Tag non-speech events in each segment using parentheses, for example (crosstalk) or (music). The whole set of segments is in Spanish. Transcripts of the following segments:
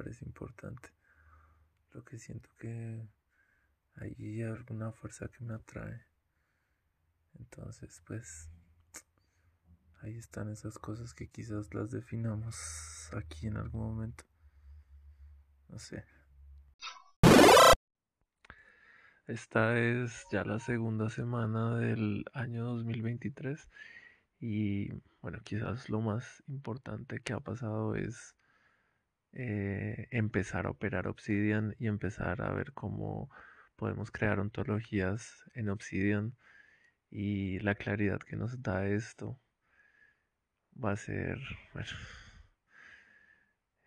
parece importante. Lo que siento que hay alguna fuerza que me atrae. Entonces, pues, ahí están esas cosas que quizás las definamos aquí en algún momento. No sé. Esta es ya la segunda semana del año 2023 y bueno, quizás lo más importante que ha pasado es eh, empezar a operar Obsidian y empezar a ver cómo podemos crear ontologías en Obsidian y la claridad que nos da esto va a ser, bueno,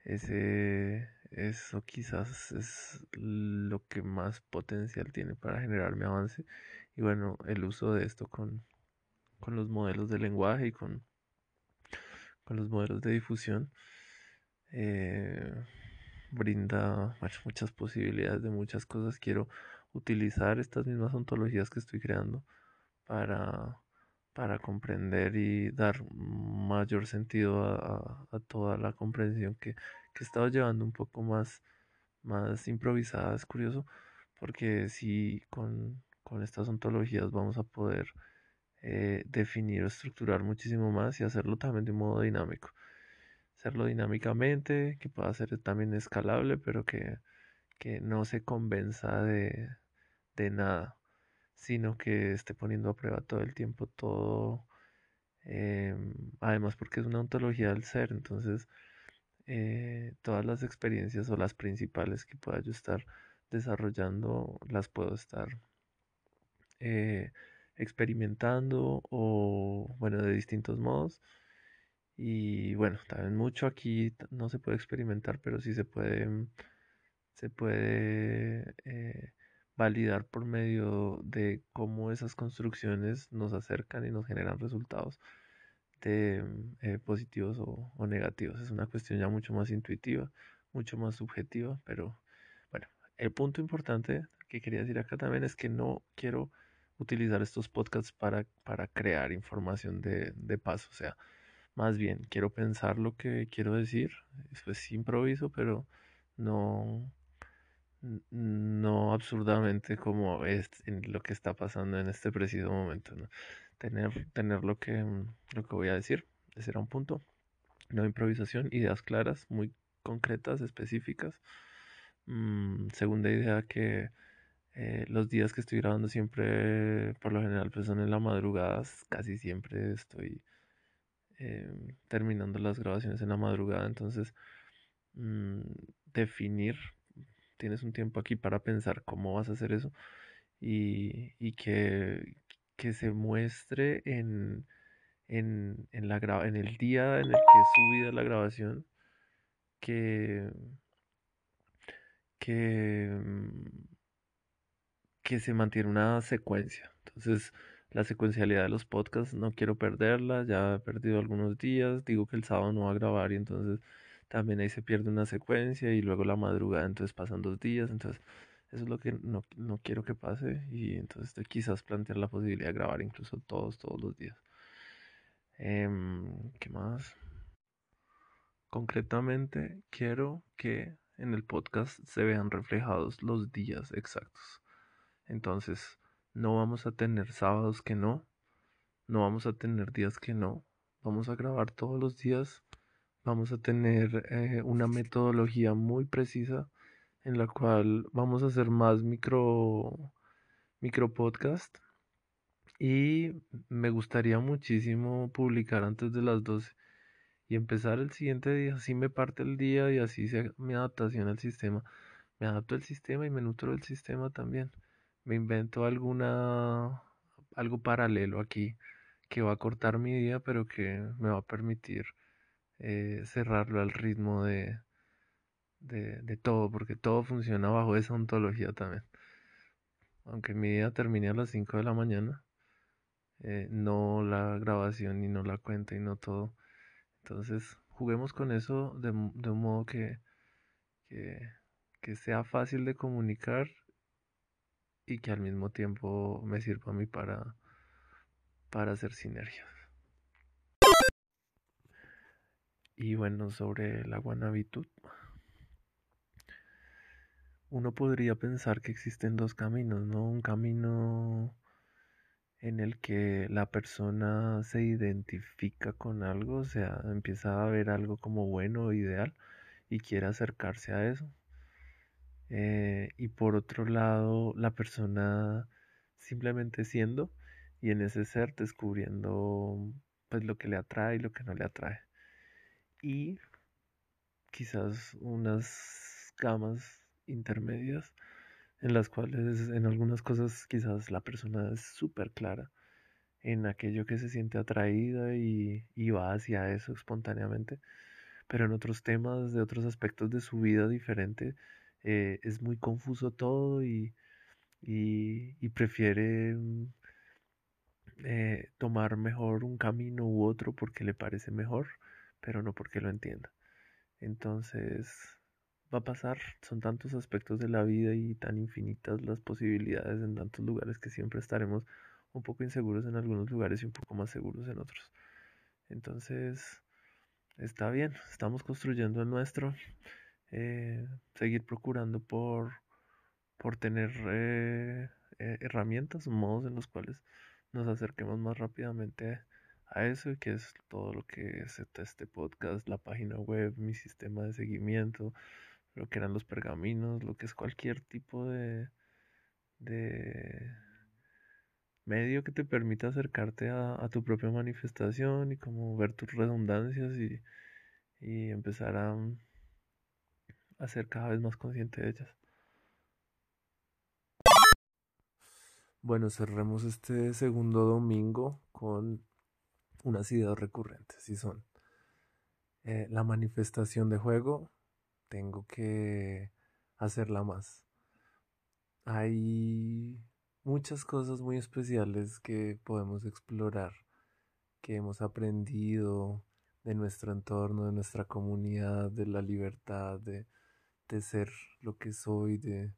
ese, eso quizás es lo que más potencial tiene para generar mi avance. Y bueno, el uso de esto con, con los modelos de lenguaje y con, con los modelos de difusión eh, brinda (laughs) muchas posibilidades de muchas cosas. Quiero utilizar estas mismas ontologías que estoy creando para, para comprender y dar mayor sentido a, toda la comprensión que que he estado llevando un poco más, más improvisada. Es curioso porque si con, estas ontologías vamos a poder eh, definir o estructurar muchísimo más y hacerlo también de modo dinámico. Hacerlo dinámicamente, que pueda ser también escalable, pero que, no se convenza de, de nada, sino que esté poniendo a prueba todo el tiempo todo. Em, además, porque es una ontología del ser, entonces eh, todas las experiencias o las principales que pueda yo estar desarrollando las puedo estar eh, experimentando o bueno de distintos modos y bueno también mucho aquí no se puede experimentar pero sí se puede mm, se puede eh, validar por medio de cómo esas construcciones nos acercan y nos generan resultados eh, positivos o, negativos. Es una cuestión ya mucho más intuitiva, mucho más subjetiva, pero bueno, el punto importante que quería decir acá también es que no quiero utilizar estos podcasts para, para crear información de, de paso, o sea, más bien quiero pensar lo que quiero decir, es improviso, pero no no absurdamente como es en lo que está pasando en este preciso momento, ¿no? tener, tener lo, que, mm, lo que voy a decir. Ese era un punto. No improvisación, ideas claras, muy concretas, específicas. Mm, segunda idea que eh, los días que estoy grabando siempre, por lo general, pues son en la madrugada. Casi siempre estoy em, terminando las grabaciones en la madrugada. Entonces, mm, definir, tienes un tiempo aquí para pensar cómo vas a hacer eso y, y que, que se muestre en, en, en, la en el día en el que es subida la grabación que, que, mm, que se mantiene una secuencia. Entonces, la secuencialidad de los podcasts no quiero perderla, ya he perdido algunos días, digo que el sábado no va a grabar y entonces también ahí se pierde una secuencia y luego la madrugada, entonces pasan dos días, entonces eso es lo que no, quiero que pase y entonces quizás plantear la posibilidad de grabar incluso todos, todos los días. Em, ¿Qué más? Concretamente, quiero que en el podcast se vean reflejados los días exactos. Entonces, no vamos a tener sábados que no, no vamos a tener días que no, vamos a grabar todos los días, vamos a tener eh, una metodología muy precisa en la cual vamos a hacer más micro, micro podcast. Y me gustaría muchísimo publicar antes de las 12 y empezar el siguiente día. Así me parte el día y así sea mi adaptación al sistema. Me adapto al sistema y me nutro del sistema también. Me invento alguna algo paralelo aquí que va a cortar mi día, pero que me va a permitir eh, cerrarlo al ritmo de, de, todo, porque todo funciona bajo esa ontología también. Aunque mi día termine a las 5 de la mañana, eh, no la grabación y no la cuenta y no todo. Entonces, juguemos con eso de, de un modo que, que, que sea fácil de comunicar y que al mismo tiempo me sirva a mí para, para hacer sinergias. Y bueno, sobre la guanabitud uno podría pensar que existen dos caminos, ¿no? Un camino en el que la persona se identifica con algo, o sea, empieza a ver algo como bueno o ideal y quiere acercarse a eso. Eh, y por otro lado, la persona simplemente siendo y en ese ser descubriendo pues lo que le atrae y lo que no le atrae. Y quizás unas gamas intermedias en las cuales en algunas cosas quizás la persona es súper clara en aquello que se siente atraída y, va hacia eso espontáneamente, pero en otros temas, de otros aspectos de su vida diferente, eh, es muy confuso todo y, y, prefiere mm, eh, tomar mejor un camino u otro porque le parece mejor, pero no porque lo entienda. Entonces, va a pasar. Son tantos aspectos de la vida y tan infinitas las posibilidades en tantos lugares que siempre estaremos un poco inseguros en algunos lugares y un poco más seguros en otros. Entonces, está bien, estamos construyendo el nuestro. Eh, seguir procurando por, por tener eh, eh, herramientas, modos en los cuales nos acerquemos más rápidamente a eso y que es todo lo que es este podcast, la página web, mi sistema de seguimiento, lo que eran los pergaminos, lo que es cualquier tipo de, de medio que te permita acercarte a, tu propia manifestación y como ver tus redundancias y, y empezar a, a cada vez más consciente de ellas. Bueno, cerremos este segundo domingo con unas ideas recurrentes y son eh, la manifestación de juego, tengo que hacerla más. Hay muchas cosas muy especiales que podemos explorar, que hemos aprendido de nuestro entorno, de nuestra comunidad, de la libertad, de, de ser lo que soy, de,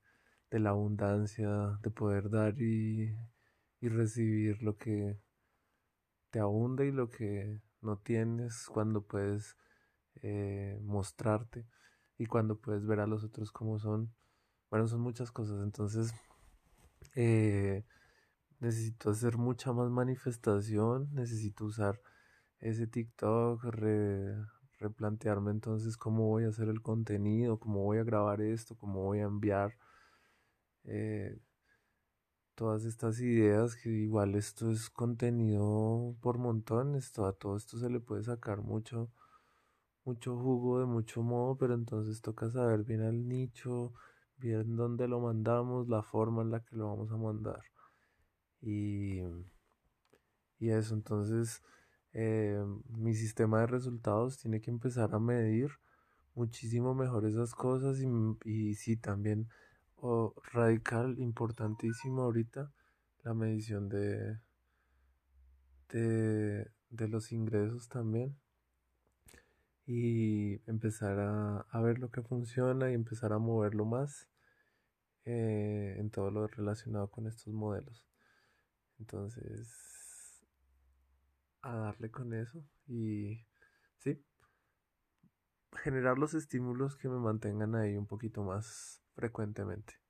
de la abundancia, de poder dar y, y recibir lo que te abunda y lo que no tienes cuando puedes eh, mostrarte y cuando puedes ver a los otros como son. Bueno, son muchas cosas. Entonces, eh, necesito hacer mucha más manifestación. Necesito usar ese TikTok, replantearme entonces cómo voy a hacer el contenido, cómo voy a grabar esto, cómo voy a enviar. Eh, todas estas ideas, que igual esto es contenido por montones, a todo esto se le puede sacar mucho, mucho jugo de mucho modo, pero entonces toca saber bien al nicho, bien dónde lo mandamos, la forma en la que lo vamos a mandar. Y, y eso, entonces eh, mi sistema de resultados tiene que empezar a medir muchísimo mejor esas cosas y, y sí, también radical, importantísimo ahorita, la medición de, de, los ingresos también. Y empezar a, ver lo que funciona y empezar a moverlo más eh, en todo lo relacionado con estos modelos. Entonces, a darle con eso y sí, generar los estímulos que me mantengan ahí un poquito más frecuentemente.